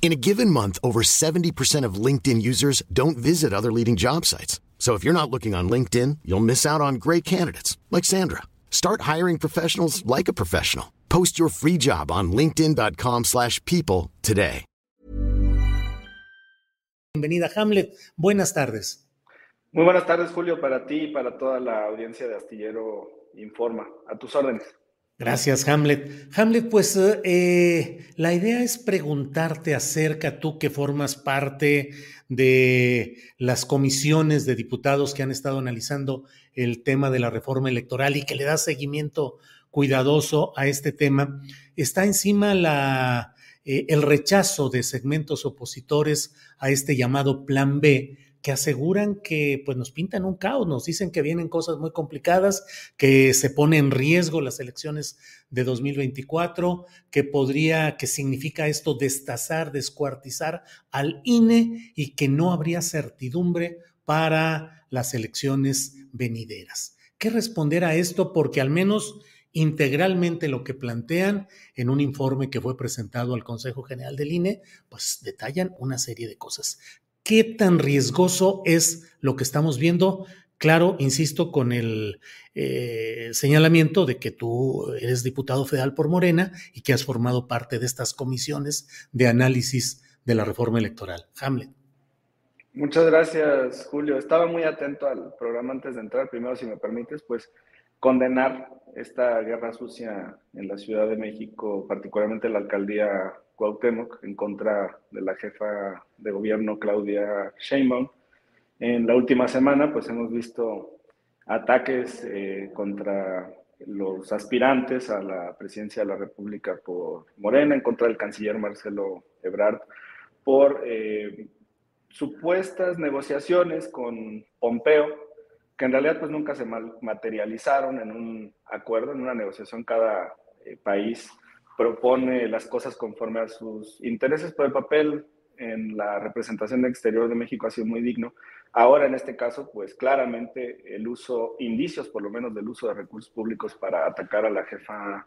In a given month, over 70% of LinkedIn users don't visit other leading job sites. So if you're not looking on LinkedIn, you'll miss out on great candidates like Sandra. Start hiring professionals like a professional. Post your free job on linkedin.com/people today. Bienvenida Hamlet. Buenas tardes. Muy buenas tardes, Julio, para ti y para toda la audiencia de Astillero Informa. A tus órdenes. Gracias, Hamlet. Hamlet, pues eh, la idea es preguntarte acerca, tú que formas parte de las comisiones de diputados que han estado analizando el tema de la reforma electoral y que le da seguimiento cuidadoso a este tema, está encima la, eh, el rechazo de segmentos opositores a este llamado Plan B que aseguran que pues nos pintan un caos, nos dicen que vienen cosas muy complicadas, que se pone en riesgo las elecciones de 2024, que podría, que significa esto destazar, descuartizar al INE y que no habría certidumbre para las elecciones venideras. ¿Qué responder a esto? Porque al menos integralmente lo que plantean en un informe que fue presentado al Consejo General del INE, pues detallan una serie de cosas. ¿Qué tan riesgoso es lo que estamos viendo? Claro, insisto, con el eh, señalamiento de que tú eres diputado federal por Morena y que has formado parte de estas comisiones de análisis de la reforma electoral. Hamlet. Muchas gracias, Julio. Estaba muy atento al programa antes de entrar. Primero, si me permites, pues condenar esta guerra sucia en la Ciudad de México, particularmente la alcaldía Cuauhtémoc en contra de la jefa de gobierno Claudia Sheinbaum. En la última semana, pues hemos visto ataques eh, contra los aspirantes a la presidencia de la República por Morena, en contra del canciller Marcelo Ebrard, por eh, supuestas negociaciones con Pompeo, que en realidad pues nunca se materializaron en un acuerdo, en una negociación cada eh, país propone las cosas conforme a sus intereses, pero el papel en la representación exterior de México ha sido muy digno. Ahora, en este caso, pues claramente el uso, indicios por lo menos del uso de recursos públicos para atacar a la jefa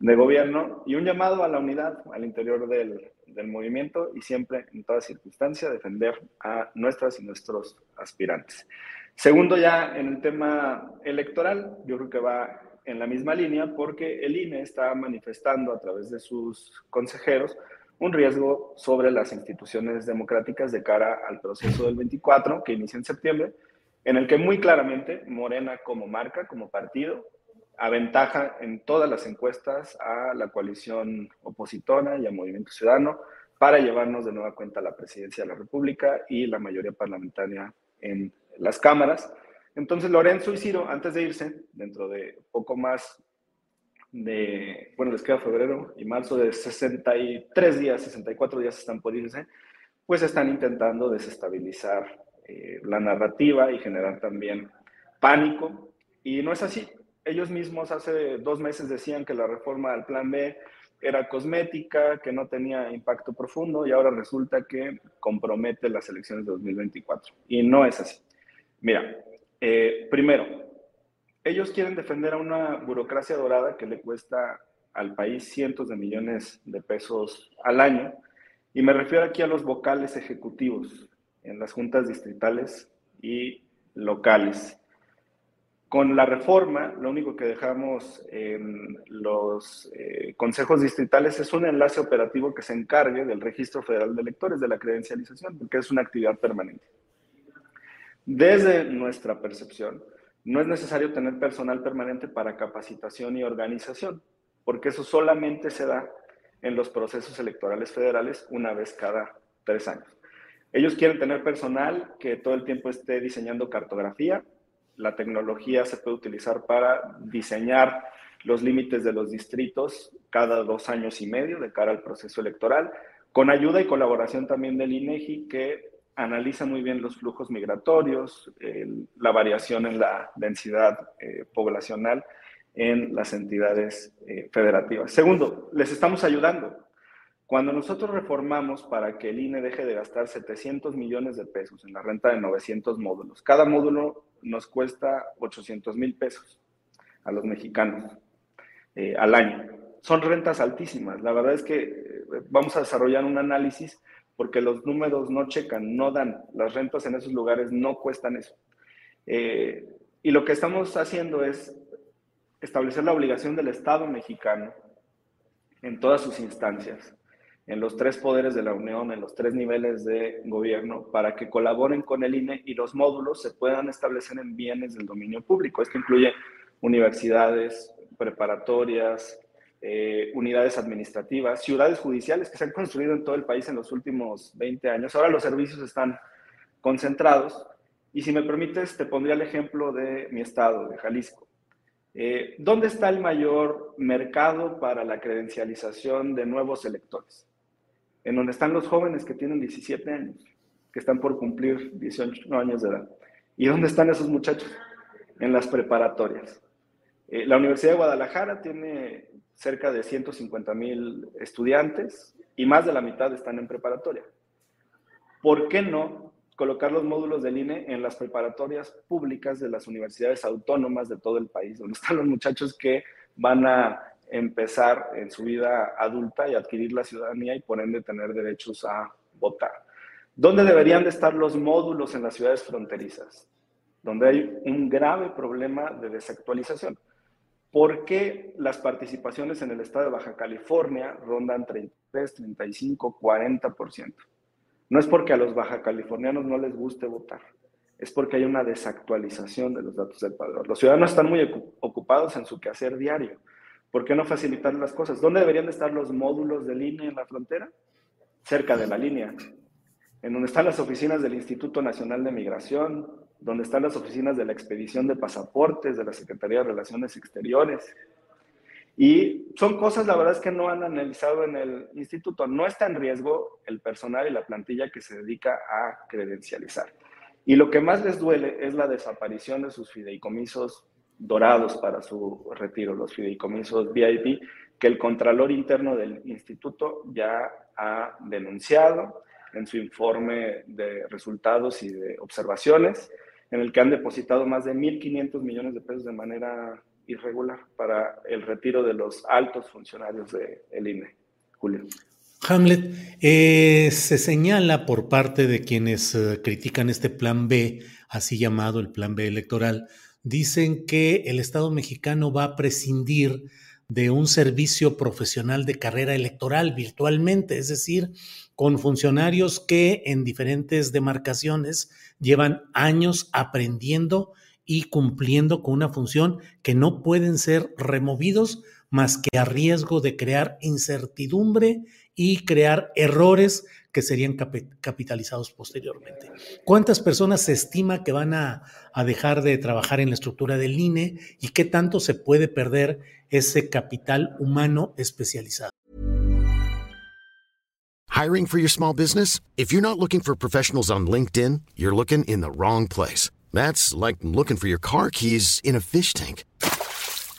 de gobierno y un llamado a la unidad al interior del, del movimiento y siempre, en toda circunstancia, defender a nuestras y nuestros aspirantes. Segundo, ya en el tema electoral, yo creo que va en la misma línea porque el INE está manifestando a través de sus consejeros un riesgo sobre las instituciones democráticas de cara al proceso del 24 que inicia en septiembre, en el que muy claramente Morena como marca, como partido, aventaja en todas las encuestas a la coalición opositora y al Movimiento Ciudadano para llevarnos de nueva cuenta a la presidencia de la República y la mayoría parlamentaria en las cámaras. Entonces, Lorenzo y Ciro, antes de irse, dentro de poco más de, bueno, les queda febrero y marzo de 63 días, 64 días están por irse, pues están intentando desestabilizar eh, la narrativa y generar también pánico. Y no es así. Ellos mismos hace dos meses decían que la reforma del Plan B era cosmética, que no tenía impacto profundo y ahora resulta que compromete las elecciones de 2024. Y no es así. Mira, eh, primero, ellos quieren defender a una burocracia dorada que le cuesta al país cientos de millones de pesos al año. Y me refiero aquí a los vocales ejecutivos en las juntas distritales y locales. Con la reforma, lo único que dejamos en los eh, consejos distritales es un enlace operativo que se encargue del registro federal de electores, de la credencialización, porque es una actividad permanente. Desde nuestra percepción, no es necesario tener personal permanente para capacitación y organización, porque eso solamente se da en los procesos electorales federales una vez cada tres años. Ellos quieren tener personal que todo el tiempo esté diseñando cartografía. La tecnología se puede utilizar para diseñar los límites de los distritos cada dos años y medio de cara al proceso electoral, con ayuda y colaboración también del INEGI, que analiza muy bien los flujos migratorios, la variación en la densidad eh, poblacional en las entidades eh, federativas. Segundo, les estamos ayudando. Cuando nosotros reformamos para que el INE deje de gastar 700 millones de pesos en la renta de 900 módulos, cada módulo nos cuesta 800 mil pesos a los mexicanos eh, al año. Son rentas altísimas. La verdad es que eh, vamos a desarrollar un análisis porque los números no checan, no dan. Las rentas en esos lugares no cuestan eso. y lo que estamos haciendo es establecer la obligación del Estado mexicano en todas sus instancias, en los tres poderes de la Unión, en los tres niveles de gobierno, para que colaboren con el INE y los módulos se puedan establecer en bienes del dominio público. Esto incluye universidades, preparatorias, eh, unidades administrativas, ciudades judiciales que se han construido en todo el país en los últimos 20 años. Ahora los servicios están concentrados. Y si me permites, te pondría el ejemplo de mi estado, de Jalisco. Eh, ¿Dónde está el mayor mercado para la credencialización de nuevos electores? En donde están los jóvenes que tienen 17 años, que están por cumplir 18 años de edad. ¿Y dónde están esos muchachos? En las preparatorias. Eh, la Universidad de Guadalajara tiene cerca de 150 mil estudiantes y más de la mitad están en preparatoria. ¿Por qué no colocar los módulos del INE en las preparatorias públicas de las universidades autónomas de todo el país, donde están los muchachos que van a empezar en su vida adulta y adquirir la ciudadanía y por ende tener derechos a votar. ¿Dónde deberían de estar los módulos en las ciudades fronterizas? Donde hay un grave problema de desactualización. ¿Por qué las participaciones en el estado de Baja California rondan 33, 35, 40%? No es porque a los baja californianos no les guste votar, es porque hay una desactualización de los datos del padrón. Los ciudadanos están muy ocupados en su quehacer diario. ¿Por qué no facilitar las cosas? ¿Dónde deberían de estar los módulos de línea en la frontera? Cerca de la línea, en donde están las oficinas del Instituto Nacional de Migración, donde están las oficinas de la expedición de pasaportes, de la Secretaría de Relaciones Exteriores, y son cosas, la verdad es que no han analizado en el instituto. No está en riesgo el personal y la plantilla que se dedica a credencializar. Y lo que más les duele es la desaparición de sus fideicomisos dorados para su retiro, los fideicomisos VIP, que el Contralor Interno del Instituto ya ha denunciado en su informe de resultados y de observaciones, en el que han depositado más de 1.500 millones de pesos de manera irregular para el retiro de los altos funcionarios del INE. Julio. Hamlet, eh, se señala por parte de quienes eh, critican este plan B, así llamado el plan B electoral, dicen que el Estado mexicano va a prescindir de un servicio profesional de carrera electoral virtualmente, es decir, con funcionarios que en diferentes demarcaciones llevan años aprendiendo y cumpliendo con una función que no pueden ser removidos más que a riesgo de crear incertidumbre y crear errores que serían capitalizados posteriormente. ¿Cuántas personas se estima que van a, a, dejar de trabajar en la estructura del INE y qué tanto se puede perder ese capital humano especializado? Hiring for your small business? If you're not looking for professionals on LinkedIn, you're looking in the wrong place. That's like looking for your car keys in a fish tank.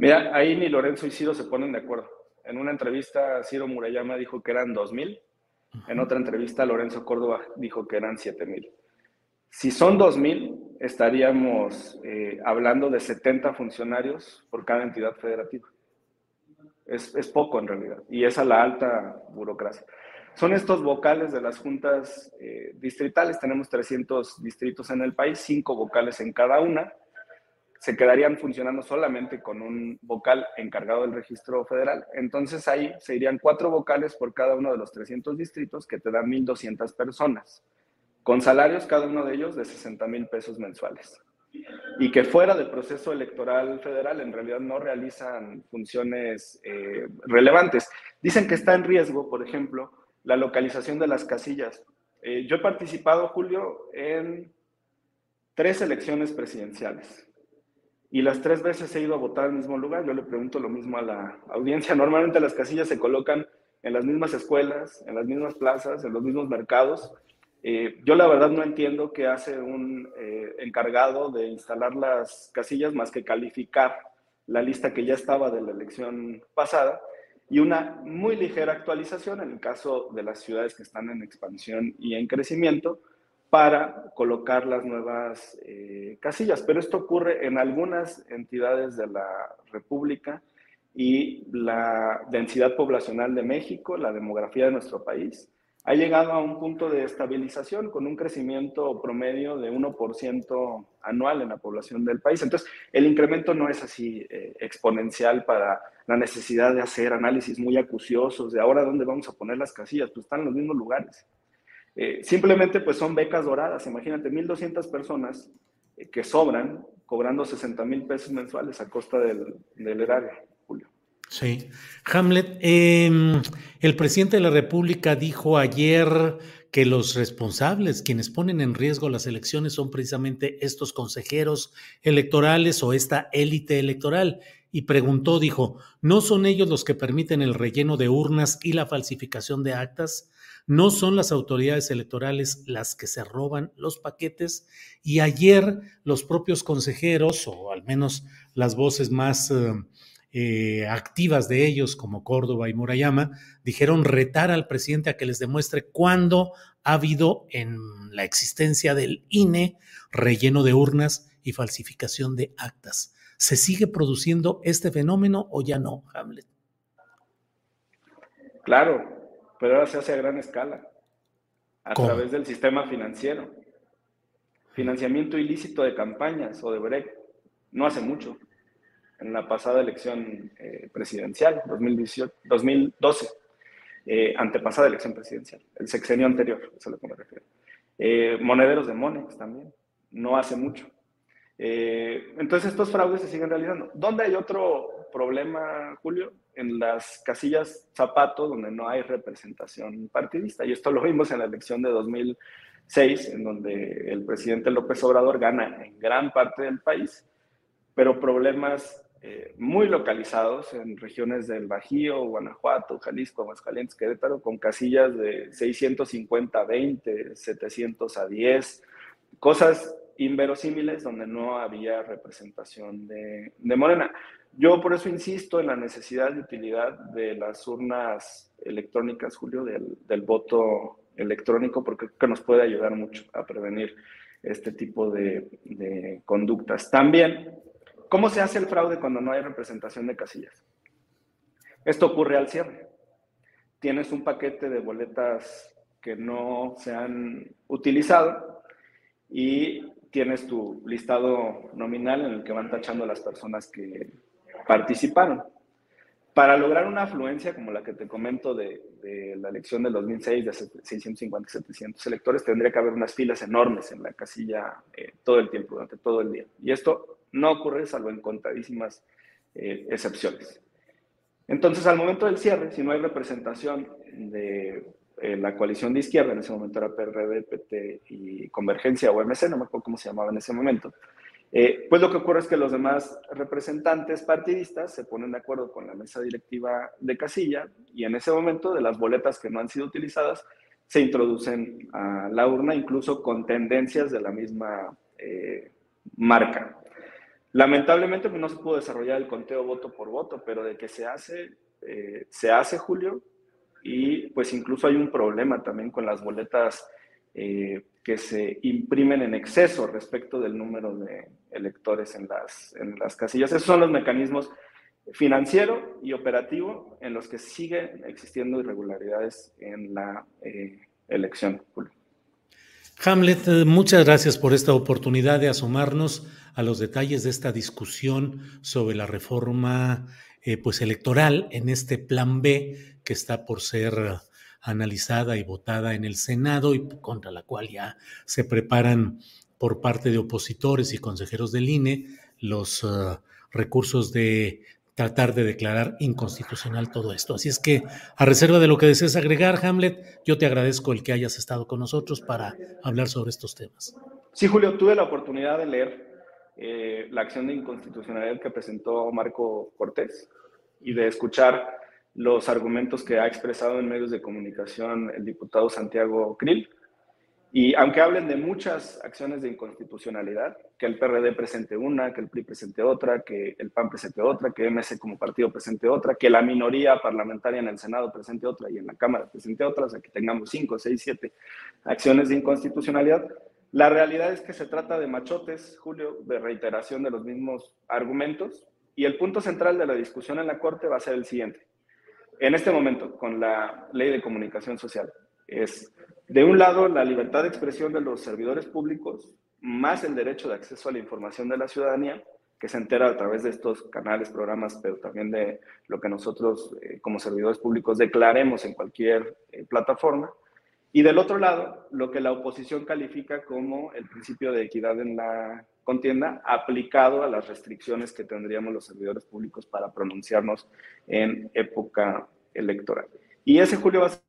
Mira, ahí ni Lorenzo y Ciro se ponen de acuerdo. En una entrevista, Ciro Murayama dijo que eran 2.000. En otra entrevista, Lorenzo Córdoba dijo que eran 7.000. Si son 2.000, estaríamos eh, hablando de 70 funcionarios por cada entidad federativa. Es, es, poco en realidad, y es a la alta burocracia. Son estos vocales de las juntas eh, distritales, tenemos 300 distritos en el país, 5 vocales en cada una, se quedarían funcionando solamente con un vocal encargado del registro federal. Entonces ahí se irían cuatro vocales por cada uno de los 300 distritos, que te dan 1.200 personas con salarios cada uno de ellos de 60 mil pesos mensuales. Y que fuera del proceso electoral federal en realidad no realizan funciones eh, relevantes. Dicen que está en riesgo, por ejemplo, la localización de las casillas. Eh, yo he participado, Julio, en tres elecciones presidenciales y las tres veces he ido a votar al mismo lugar. Yo le pregunto lo mismo a la audiencia. Normalmente las casillas se colocan en las mismas escuelas, en las mismas plazas, en los mismos mercados eh, yo la verdad no entiendo qué hace un eh, encargado de instalar las casillas más que calificar la lista que ya estaba de la elección pasada y una muy ligera actualización en el caso de las ciudades que están en expansión y en crecimiento para colocar las nuevas eh, casillas. Pero esto ocurre en algunas entidades de la República y la densidad poblacional de México, la demografía de nuestro país, ha llegado a un punto de estabilización con un crecimiento promedio de 1% anual en la población del país. Entonces, el incremento no es así eh, exponencial para la necesidad de hacer análisis muy acuciosos de ahora dónde vamos a poner las casillas, pues están en los mismos lugares. Eh, simplemente pues son becas doradas, imagínate, 1.200 personas eh, que sobran cobrando 60 mil pesos mensuales a costa del, del erario. Sí. Hamlet, em, el presidente de la República dijo ayer que los responsables, quienes ponen en riesgo las elecciones, son precisamente estos consejeros electorales o esta élite electoral. Y preguntó, dijo, ¿no son ellos los que permiten el relleno de urnas y la falsificación de actas? ¿No son las autoridades electorales las que se roban los paquetes? Y ayer los propios consejeros, o al menos las voces más... Eh, eh, activas de ellos, como Córdoba y Murayama, dijeron retar al presidente a que les demuestre cuándo ha habido en la existencia del INE relleno de urnas y falsificación de actas. ¿Se sigue produciendo este fenómeno o ya no, Hamlet? Claro, pero ahora se hace a gran escala, a través del sistema financiero. Financiamiento ilícito de campañas o de BREC, no hace mucho en la pasada elección eh, presidencial, 2018, 2012, eh, antepasada elección presidencial, el sexenio anterior, eso es a lo que me refiero. Eh, monederos de Monex también, no hace mucho. Entonces estos fraudes se siguen realizando. ¿Dónde hay otro problema, Julio? En las casillas zapatos, donde no hay representación partidista. Y esto lo vimos en la elección de 2006, en donde el presidente López Obrador gana en gran parte del país, pero problemas eh, muy localizados en regiones del Bajío, Guanajuato, Jalisco, Aguascalientes, Querétaro, con casillas de 650 a 20, 700 a 10, cosas inverosímiles donde no había representación de, de Morena. Yo por eso insisto en la necesidad de utilidad de las urnas electrónicas, Julio, del, del voto electrónico, porque creo que nos puede ayudar mucho a prevenir este tipo de, de conductas. También ¿Cómo se hace el fraude cuando no hay representación de casillas? Esto ocurre al cierre. Tienes un paquete de boletas que no se han utilizado y tienes tu listado nominal en el que van tachando las personas que participaron. Para lograr una afluencia como la que te comento de, la elección del 2006 de 650 700 electores, tendría que haber unas filas enormes en la casilla eh, todo el tiempo, durante todo el día. Y esto no ocurre salvo en contadísimas eh, excepciones. Entonces, al momento del cierre, si no hay representación de eh, la coalición de izquierda, en ese momento era PRD, PT y Convergencia o MC, no me acuerdo cómo se llamaba en ese momento, Eh, pues lo que ocurre es que los demás representantes partidistas se ponen de acuerdo con la mesa directiva de casilla y en ese momento de las boletas que no han sido utilizadas se introducen a la urna incluso con tendencias de la misma eh, marca. Lamentablemente pues, no se pudo desarrollar el conteo voto por voto, pero de que se hace, se hace, Julio, y pues incluso hay un problema también con las boletas eh, que se imprimen en exceso respecto del número de electores en las, en las casillas. Esos son los mecanismos financiero y operativo en los que siguen existiendo irregularidades en la eh, elección. Hamlet, eh, muchas gracias por esta oportunidad de asomarnos a los detalles de esta discusión sobre la reforma pues electoral en este plan B que está por ser analizada y votada en el Senado y contra la cual ya se preparan por parte de opositores y consejeros del INE los uh, recursos de tratar de declarar inconstitucional todo esto. Así es que, a reserva de lo que desees agregar, Hamlet, yo te agradezco el que hayas estado con nosotros para hablar sobre estos temas. Sí, Julio, tuve la oportunidad de leer eh, la acción de inconstitucionalidad que presentó Marco Cortés y de escuchar los argumentos que ha expresado en medios de comunicación el diputado Santiago Krill. Y aunque hablen de muchas acciones de inconstitucionalidad, que el PRD presente una, que el PRI presente otra, que el PAN presente otra, que MC como partido presente otra, que la minoría parlamentaria en el Senado presente otra y en la Cámara presente otra, o sea, que tengamos cinco, seis, siete acciones de inconstitucionalidad, la realidad es que se trata de machotes, Julio, de reiteración de los mismos argumentos, y el punto central de la discusión en la Corte va a ser el siguiente en este momento con la ley de comunicación social es, de un lado, la libertad de expresión de los servidores públicos, más el derecho de acceso a la información de la ciudadanía, que se entera a través de estos canales, programas, pero también de lo que nosotros eh, como servidores públicos declaremos en cualquier eh, plataforma. Y del otro lado, lo que la oposición califica como el principio de equidad en la contienda aplicado a las restricciones que tendríamos los servidores públicos para pronunciarnos en época electoral. Y ese julio va a ser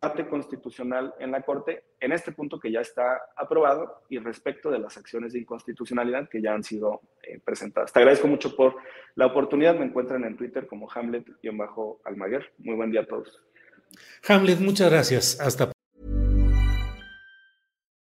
debate constitucional en la Corte en este punto que ya está aprobado y respecto de las acciones de inconstitucionalidad que ya han sido eh, presentadas. Te agradezco mucho por la oportunidad. Me encuentran en Twitter como Hamlet-Almaguer. Muy buen día a todos. Hamlet, muchas gracias. Hasta